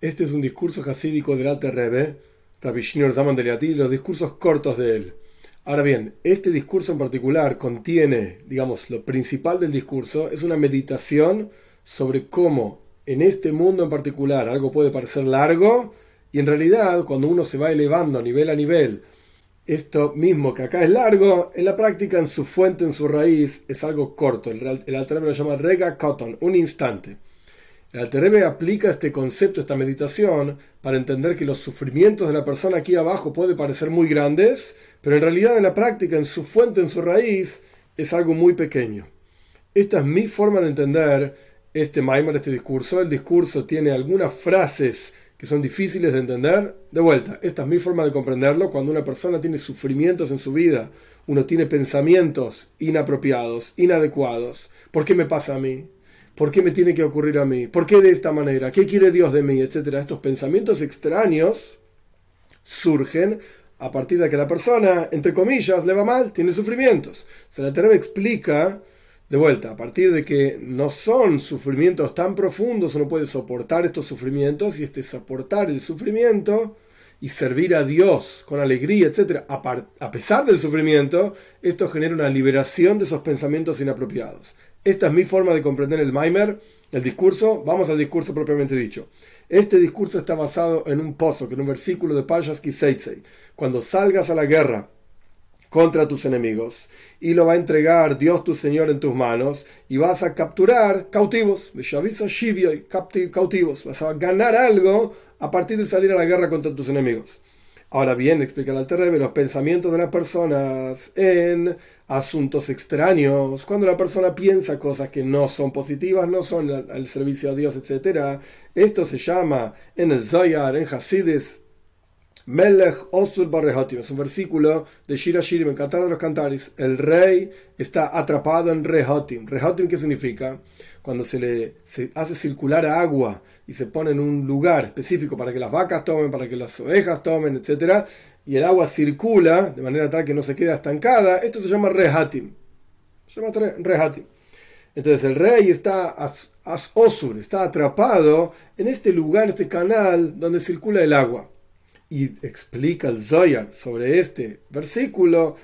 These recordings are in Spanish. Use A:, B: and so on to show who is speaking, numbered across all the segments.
A: Este es un discurso hasídico del Alte Rebbe, Rabbi Shinor Zaman de los discursos cortos de él. Ahora bien, este discurso en particular contiene, digamos, lo principal del discurso es una meditación sobre cómo en este mundo en particular algo puede parecer largo y en realidad cuando uno se va elevando nivel a nivel, esto mismo que acá es largo, en la práctica, en su fuente, en su raíz, es algo corto. El, el lo llama Rega Cotton, un instante. El Alterebe aplica este concepto, esta meditación, para entender que los sufrimientos de la persona aquí abajo pueden parecer muy grandes, pero en realidad en la práctica, en su fuente, en su raíz, es algo muy pequeño. Esta es mi forma de entender este Maimar, este discurso. El discurso tiene algunas frases que son difíciles de entender. De vuelta, esta es mi forma de comprenderlo. Cuando una persona tiene sufrimientos en su vida, uno tiene pensamientos inapropiados, inadecuados. ¿Por qué me pasa a mí? ¿Por qué me tiene que ocurrir a mí? ¿Por qué de esta manera? ¿Qué quiere Dios de mí? Etcétera. Estos pensamientos extraños surgen a partir de que la persona, entre comillas, le va mal, tiene sufrimientos. Se la explica, de vuelta, a partir de que no son sufrimientos tan profundos, uno puede soportar estos sufrimientos y este soportar el sufrimiento y servir a Dios con alegría, etcétera, a, pesar del sufrimiento, esto genera una liberación de esos pensamientos inapropiados. Esta es mi forma de comprender el Maimer, el discurso. Vamos al discurso propiamente dicho. Este discurso está basado en un pozo, que en un versículo de Pashas Kiseitzei. Cuando salgas a la guerra contra tus enemigos y lo va a entregar Dios tu Señor en tus manos y vas a capturar cautivos, cautivos, vas a ganar algo a partir de salir a la guerra contra tus enemigos. Ahora bien, explica el Alterrebe, los pensamientos de las personas en asuntos extraños, cuando la persona piensa cosas que no son positivas, no son al, servicio a Dios, etc. Esto se llama en el Zoyar, en Hasidis, Melech Osur Barrehotim, es un versículo de Shira Shirim, en Cantar de los Cantaris. El rey está atrapado en Rehotim. Rehotim, ¿qué significa? Cuando se le se hace circular agua y se pone en un lugar específico para que las vacas tomen, para que las ovejas tomen, etc. Y el agua circula de manera tal que no se queda estancada. Esto se llama Rehatim. Se llama Rehatim. Entonces el rey está as, Osur, está atrapado en este lugar, este canal donde circula el agua y explica el Zoyar sobre este versículo,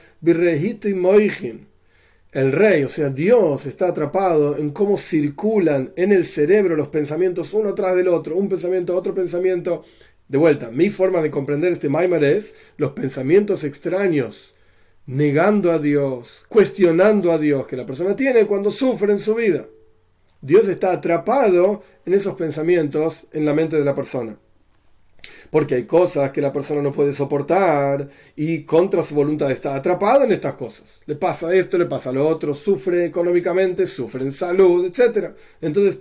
A: el rey, o sea, Dios está atrapado en cómo circulan en el cerebro los pensamientos uno tras del otro, un pensamiento, otro pensamiento. De vuelta, mi forma de comprender este Maimar es los pensamientos extraños, negando a Dios, cuestionando a Dios que la persona tiene cuando sufre en su vida. Dios está atrapado en esos pensamientos en la mente de la persona porque hay cosas que la persona no puede soportar y contra su voluntad está atrapado en estas cosas. Le pasa esto, le pasa lo otro, sufre económicamente, sufre en salud, etc. Entonces,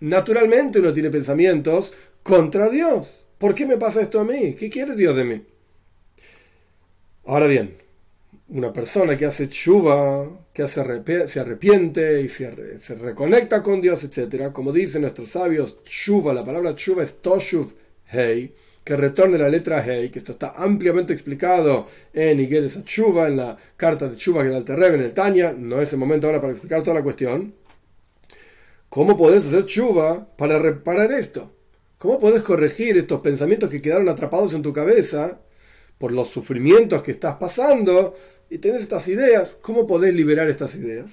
A: naturalmente uno tiene pensamientos contra Dios. ¿Por qué me pasa esto a mí? ¿Qué quiere Dios de mí? Ahora bien, una persona que hace chuva, que se arrepiente y se, se, reconecta con Dios, etc. Como dicen nuestros sabios, chuva, la palabra chuva es toshuv, Hey, que retorne la letra Hey, que esto está ampliamente explicado en Igueres Chuba, en la carta de Chuba que da el Terrebe en el Tanya, no es el momento ahora para explicar toda la cuestión. ¿Cómo podés hacer Chuba para reparar esto? ¿Cómo podés corregir estos pensamientos que quedaron atrapados en tu cabeza por los sufrimientos que estás pasando y tenés estas ideas? ¿Cómo podés liberar estas ideas?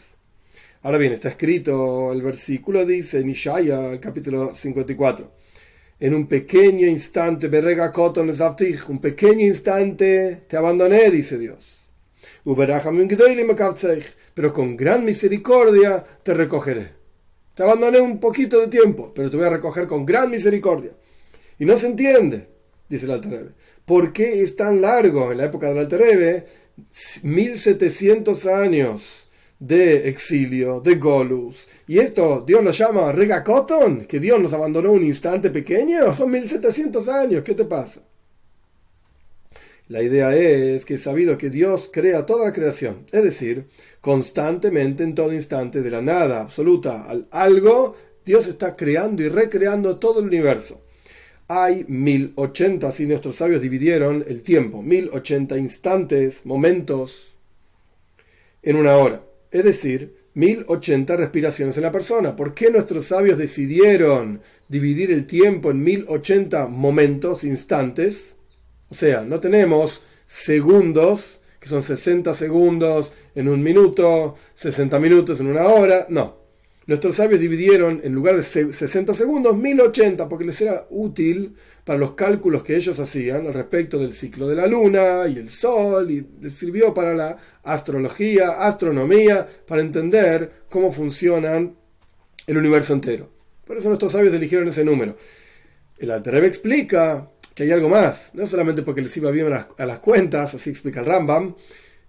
A: Ahora bien, está escrito, el versículo dice en Ishaya, el capítulo 54 en un pequeño instante, un pequeño instante te abandoné, dice Dios. Pero con gran misericordia te recogeré. Te abandoné un poquito de tiempo, pero te voy a recoger con gran misericordia. Y no se entiende, dice el Alterebe. ¿Por qué es tan largo en la época del Alterebe? 1700 años de exilio, de Golus. Y esto Dios lo llama Regacoton, que Dios nos abandonó un instante pequeño. Son 1700 años, ¿qué te pasa? La idea es que sabido que Dios crea toda la creación, es decir, constantemente en todo instante, de la nada absoluta al algo, Dios está creando y recreando todo el universo. Hay 1080, así nuestros sabios dividieron el tiempo, 1080 instantes, momentos en una hora es decir, 1080 respiraciones en la persona. ¿Por qué nuestros sabios decidieron dividir el tiempo en 1080 momentos, instantes? O sea, no tenemos segundos, que son 60 segundos en un minuto, 60 minutos en una hora. No. Nuestros sabios dividieron, en lugar de 60 segundos, 1080, porque les era útil para los cálculos que ellos hacían al respecto del ciclo de la luna y el sol, y les sirvió para la astrología, astronomía, para entender cómo funcionan el universo entero. Por eso nuestros sabios eligieron ese número. El Altereb explica que hay algo más, no solamente porque les iba bien a las, cuentas, así explica el Rambam,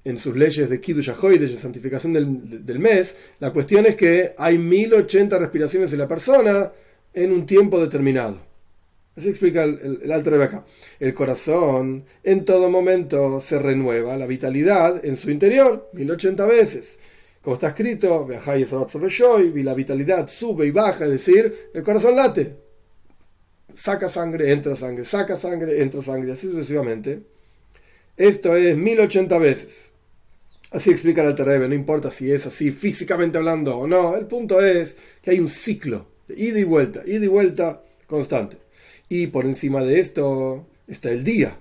A: en sus leyes de Kiddush de santificación del, del, mes, la cuestión es que hay 1080 respiraciones de la persona en un tiempo determinado. Así explica el, el, Alto acá. El corazón en todo momento se renueva, la vitalidad en su interior, 1080 veces. Como está escrito, y la vitalidad sube y baja, es decir, el corazón late. Saca sangre, entra sangre, saca sangre, entra sangre, así sucesivamente. Esto es 1080 veces. Así explica el Alter no importa si es así físicamente hablando o no. El punto es que hay un ciclo de ida y vuelta, ida y vuelta constante. Y por encima de esto está el día,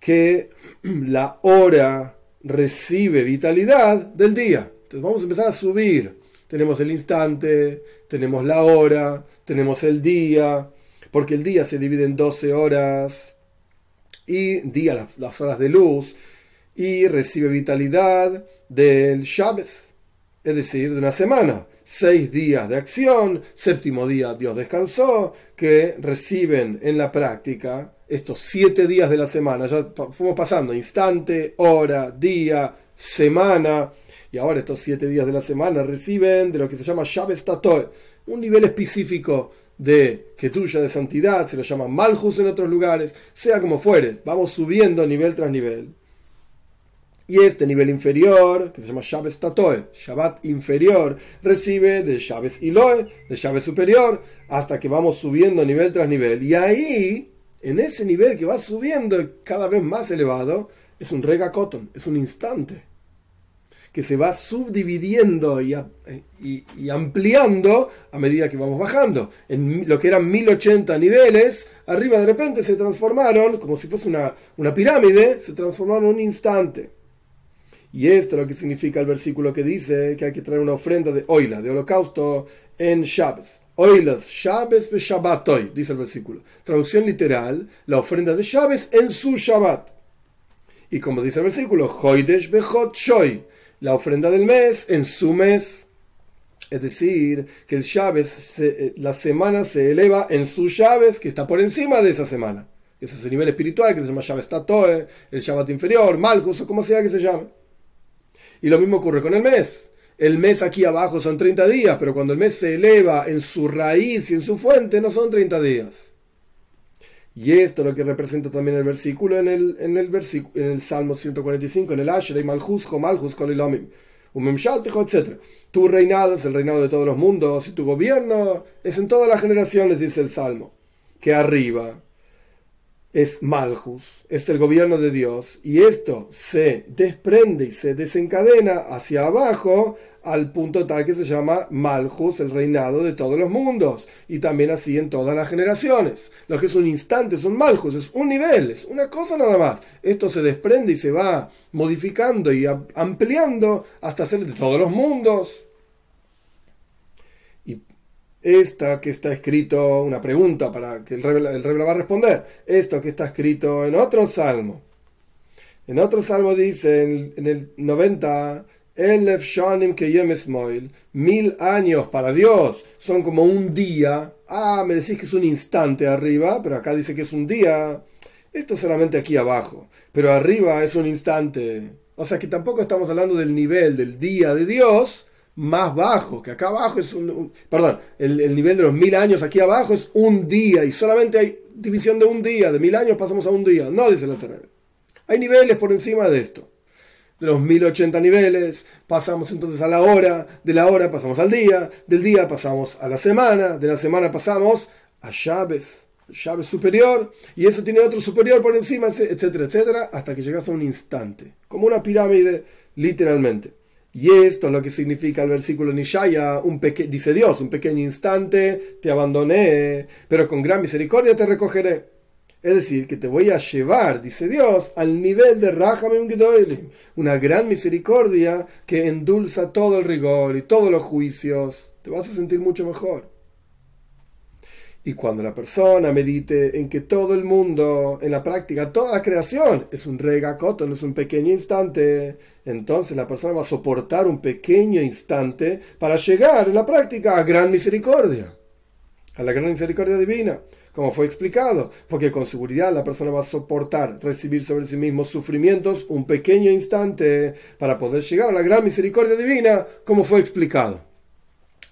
A: que la hora recibe vitalidad del día. Entonces vamos a empezar a subir. Tenemos el instante, tenemos la hora, tenemos el día, porque el día se divide en 12 horas y día las, horas de luz y recibe vitalidad del Shabbat, es decir, de una semana. Seis días de acción, séptimo día Dios descansó, que reciben en la práctica estos siete días de la semana, ya fuimos pasando instante, hora, día, semana, y ahora estos siete días de la semana reciben de lo que se llama Shabbat Tatoe, un nivel específico de que tuya de santidad, se lo llama Malhus en otros lugares, sea como fuere, vamos subiendo nivel tras nivel. Y este nivel inferior, que se llama Shabbat Tatoe, Shabbat inferior, recibe del Shabbat Iloe, del Shabbat superior, hasta que vamos subiendo nivel tras nivel. Y ahí, en ese nivel que va subiendo cada vez más elevado, es un rega cotton, es un instante, que se va subdividiendo y, y, ampliando a medida que vamos bajando. En lo que eran 1080 niveles, arriba de repente se transformaron, como si fuese una, una pirámide, se transformaron en un instante. Y esto es lo que significa el versículo que dice que hay que traer una ofrenda de oila, de holocausto, en Shabbos. Oilas, Shabbos be Shabbatoy, dice el versículo. Traducción literal, la ofrenda de Shabbos en su Shabbat. Y como dice el versículo, Hoidesh Behot Shoy, la ofrenda del mes en su mes. Es decir, que el eh, la semana se eleva en su Shabbos, que está por encima de esa semana. Ese es el nivel espiritual que se llama Shabbos Tatoe, el Shabbat inferior, Malchus o como sea que se llame. Y lo mismo ocurre con el mes. El mes aquí abajo son 30 días, pero cuando el mes se eleva en su raíz y en su fuente, no son 30 días. Y esto es lo que representa también el versículo en el, en el, en el Salmo 145, en el Asher, Malhus, Malhus, etc. Tu reinado es el reinado de todos los mundos y tu gobierno es en todas las generaciones, dice el Salmo. Que arriba es Malhus, es el gobierno de Dios, y esto se desprende y se desencadena hacia abajo al punto tal que se llama Malhus, el reinado de todos los mundos, y también así en todas las generaciones. Lo que es un instante es un Malhus, es un nivel, es una cosa nada más. Esto se desprende y se va modificando y ampliando hasta ser de todos los mundos esta que está escrito, una pregunta para que el rey, el va a responder, esto que está escrito en otro salmo. En otro salmo dice, en, el 90, Elef Shanim Moil, mil años para Dios son como un día. Ah, me decís que es un instante arriba, pero acá dice que es un día. Esto solamente aquí abajo, pero arriba es un instante. O sea que tampoco estamos hablando del nivel del día de Dios, más bajo, que acá abajo es un, perdón, el, nivel de los mil años aquí abajo es un día y solamente hay división de un día, de mil años pasamos a un día, no dice la Torre. Hay niveles por encima de esto. De los 1080 niveles pasamos entonces a la hora, de la hora pasamos al día, del día pasamos a la semana, de la semana pasamos a llaves, llave superior, y eso tiene otro superior por encima, etcétera, etcétera, hasta que llegas a un instante, como una pirámide, literalmente. Y esto es lo que significa el versículo Nishaya, un dice Dios, un pequeño instante te abandoné, pero con gran misericordia te recogeré. Es decir, que te voy a llevar, dice Dios, al nivel de Rahamim Gedolim, una gran misericordia que endulza todo el rigor y todos los juicios. Te vas a sentir mucho mejor. Y cuando la persona medite en que todo el mundo, en la práctica, toda la creación es un regacoto, no es un pequeño instante, entonces la persona va a soportar un pequeño instante para llegar en la práctica a gran misericordia, a la gran misericordia divina, como fue explicado, porque con seguridad la persona va a soportar recibir sobre sí mismo sufrimientos un pequeño instante para poder llegar a la gran misericordia divina, como fue explicado.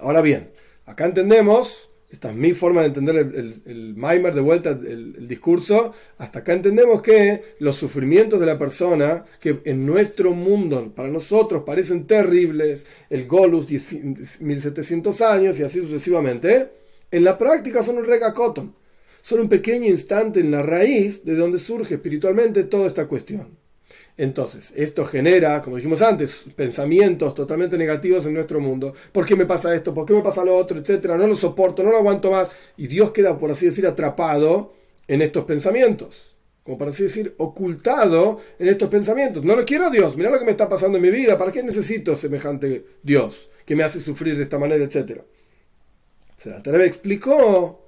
A: Ahora bien, acá entendemos esta es mi forma de entender el, el, Maimer de vuelta, el, discurso. Hasta acá entendemos que los sufrimientos de la persona, que en nuestro mundo, para nosotros, parecen terribles, el Golus, 1700 años y así sucesivamente, en la práctica son un regacoton. Son un pequeño instante en la raíz de donde surge espiritualmente toda esta cuestión. Entonces, esto genera, como dijimos antes, pensamientos totalmente negativos en nuestro mundo. ¿Por qué me pasa esto? ¿Por qué me pasa lo otro? Etcétera. No lo soporto, no lo aguanto más. Y Dios queda, por así decir, atrapado en estos pensamientos. Como para así decir, ocultado en estos pensamientos. No lo quiero Dios. Mira lo que me está pasando en mi vida. ¿Para qué necesito semejante Dios que me hace sufrir de esta manera, etcétera? Se la explicó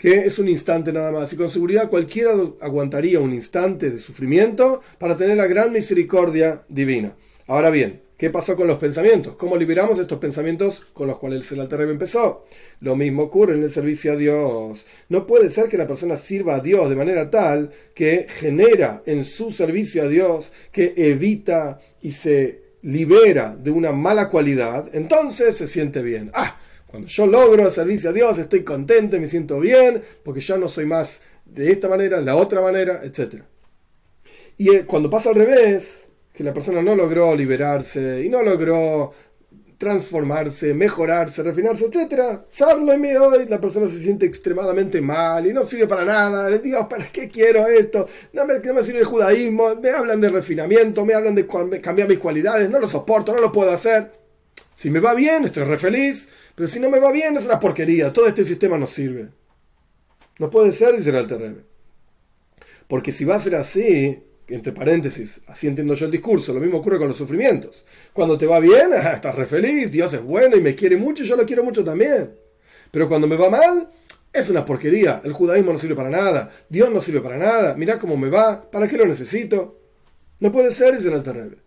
A: que es un instante nada más. Y con seguridad cualquiera aguantaría un instante de sufrimiento para tener la gran misericordia divina. Ahora bien, ¿qué pasó con los pensamientos? ¿Cómo liberamos estos pensamientos con los cuales el Alter empezó? Lo mismo ocurre en el servicio a Dios. No puede ser que la persona sirva a Dios de manera tal que genera en su servicio a Dios, que evita y se libera de una mala cualidad, entonces se siente bien. Ah, cuando yo logro servicio a Dios, estoy contento, me siento bien, porque ya no soy más de esta manera, la otra manera, etc. Y eh, cuando pasa al revés, que la persona no logró liberarse y no logró transformarse, mejorarse, refinarse, etc. Sarlo y hoy la persona se siente extremadamente mal y no sirve para nada. Le digo, ¿para qué quiero esto? No me, no me sirve el judaísmo, me hablan de refinamiento, me hablan de cambiar mis cualidades, no lo soporto, no lo puedo hacer. Si me va bien, estoy re feliz. Pero si no me va bien, es una porquería. Todo este sistema no sirve. No puede ser, dice el Alter Porque si va a ser así, entre paréntesis, así entiendo yo el discurso, lo mismo ocurre con los sufrimientos. Cuando te va bien, estás re feliz, Dios es bueno y me quiere mucho, yo lo quiero mucho también. Pero cuando me va mal, es una porquería. El judaísmo no sirve para nada, Dios no sirve para nada, mira cómo me va, ¿para qué lo necesito? No puede ser, dice el Alter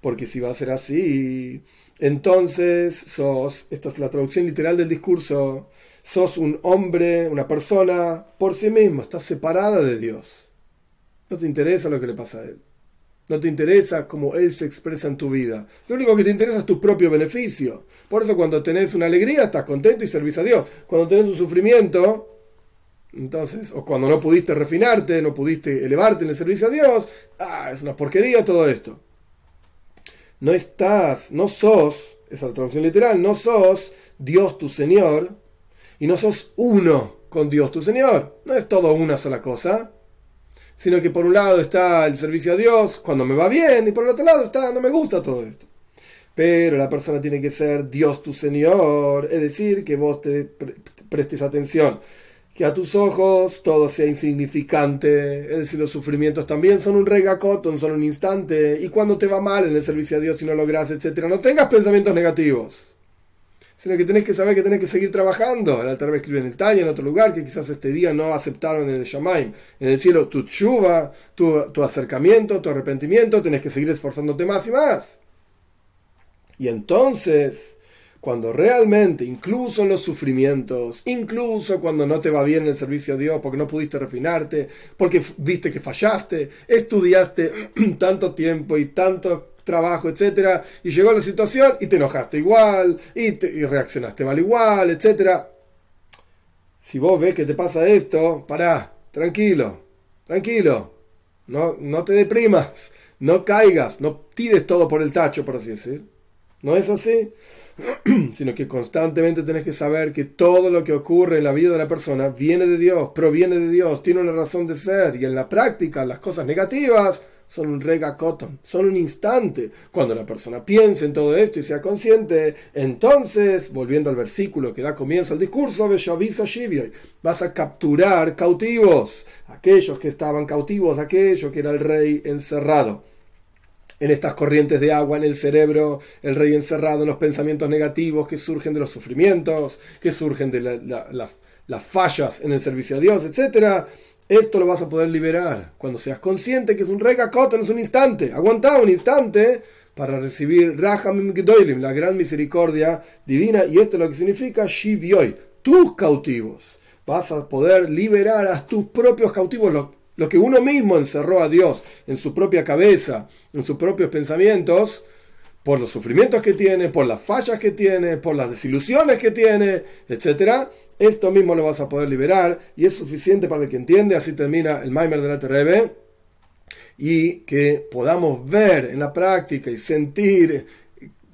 A: Porque si va a ser así, entonces sos, esta es la traducción literal del discurso, sos un hombre, una persona por sí mismo, estás separada de Dios. No te interesa lo que le pasa a Él. No te interesa cómo Él se expresa en tu vida. Lo único que te interesa es tu propio beneficio. Por eso cuando tenés una alegría estás contento y servís a Dios. Cuando tenés un sufrimiento, entonces, o cuando no pudiste refinarte, no pudiste elevarte en el servicio a Dios, ah, es una porquería todo esto no estás, no sos, esa es la traducción literal, no sos Dios tu Señor y no sos uno con Dios tu Señor. No es todo una sola cosa, sino que por un lado está el servicio a Dios cuando me va bien y por el otro lado está no me gusta todo esto. Pero la persona tiene que ser Dios tu Señor, es decir, que vos te prestes atención que a tus ojos todo sea insignificante, es decir, los sufrimientos también son un regacotón, son un instante, y cuando te va mal en el servicio a Dios y no logras, etcétera, no tengas pensamientos negativos, sino que tenés que saber que tenés que seguir trabajando. El altar escribe en el Tanya, en otro lugar, que quizás este día no aceptaron en el Shamaim. En el cielo, tu chuva, tu, tu acercamiento, tu arrepentimiento, tenés que seguir esforzándote más y más. Y entonces cuando realmente, incluso en los sufrimientos, incluso cuando no te va bien el servicio a Dios, porque no pudiste refinarte, porque viste que fallaste, estudiaste tanto tiempo y tanto trabajo, etcétera, y llegó la situación y te enojaste igual, y, reaccionaste mal igual, etcétera. Si vos ves que te pasa esto, pará, tranquilo, tranquilo, no, no te deprimas, no caigas, no tires todo por el tacho, por así decir. ¿No es así? sino que constantemente tenés que saber que todo lo que ocurre en la vida de la persona viene de Dios, proviene de Dios, tiene una razón de ser y en la práctica las cosas negativas son un rega cotton, son un instante. Cuando la persona piense en todo esto y sea consciente, entonces, volviendo al versículo que da comienzo al discurso, vas a capturar cautivos, aquellos que estaban cautivos, aquello que era el rey encerrado en estas corrientes de agua en el cerebro, el rey encerrado en los pensamientos negativos que surgen de los sufrimientos, que surgen de las fallas en el servicio a Dios, etc. Esto lo vas a poder liberar cuando seas consciente que es un regacoto, no es un instante. Aguanta un instante para recibir Rahamim Gedoilim, la gran misericordia divina, y esto es lo que significa Shivyoy, tus cautivos. Vas a poder liberar a tus propios cautivos, lo que uno mismo encerró a Dios en su propia cabeza, en sus propios pensamientos, por los sufrimientos que tiene, por las fallas que tiene, por las desilusiones que tiene, etc. Esto mismo lo vas a poder liberar y es suficiente para el que entiende. Así termina el Maimer de la Terebe. Y que podamos ver en la práctica y sentir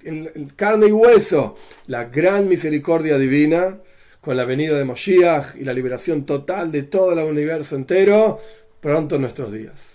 A: en carne y hueso la gran misericordia divina con la venida de Moshiach y la liberación total de todo el universo entero pronto nuestros días.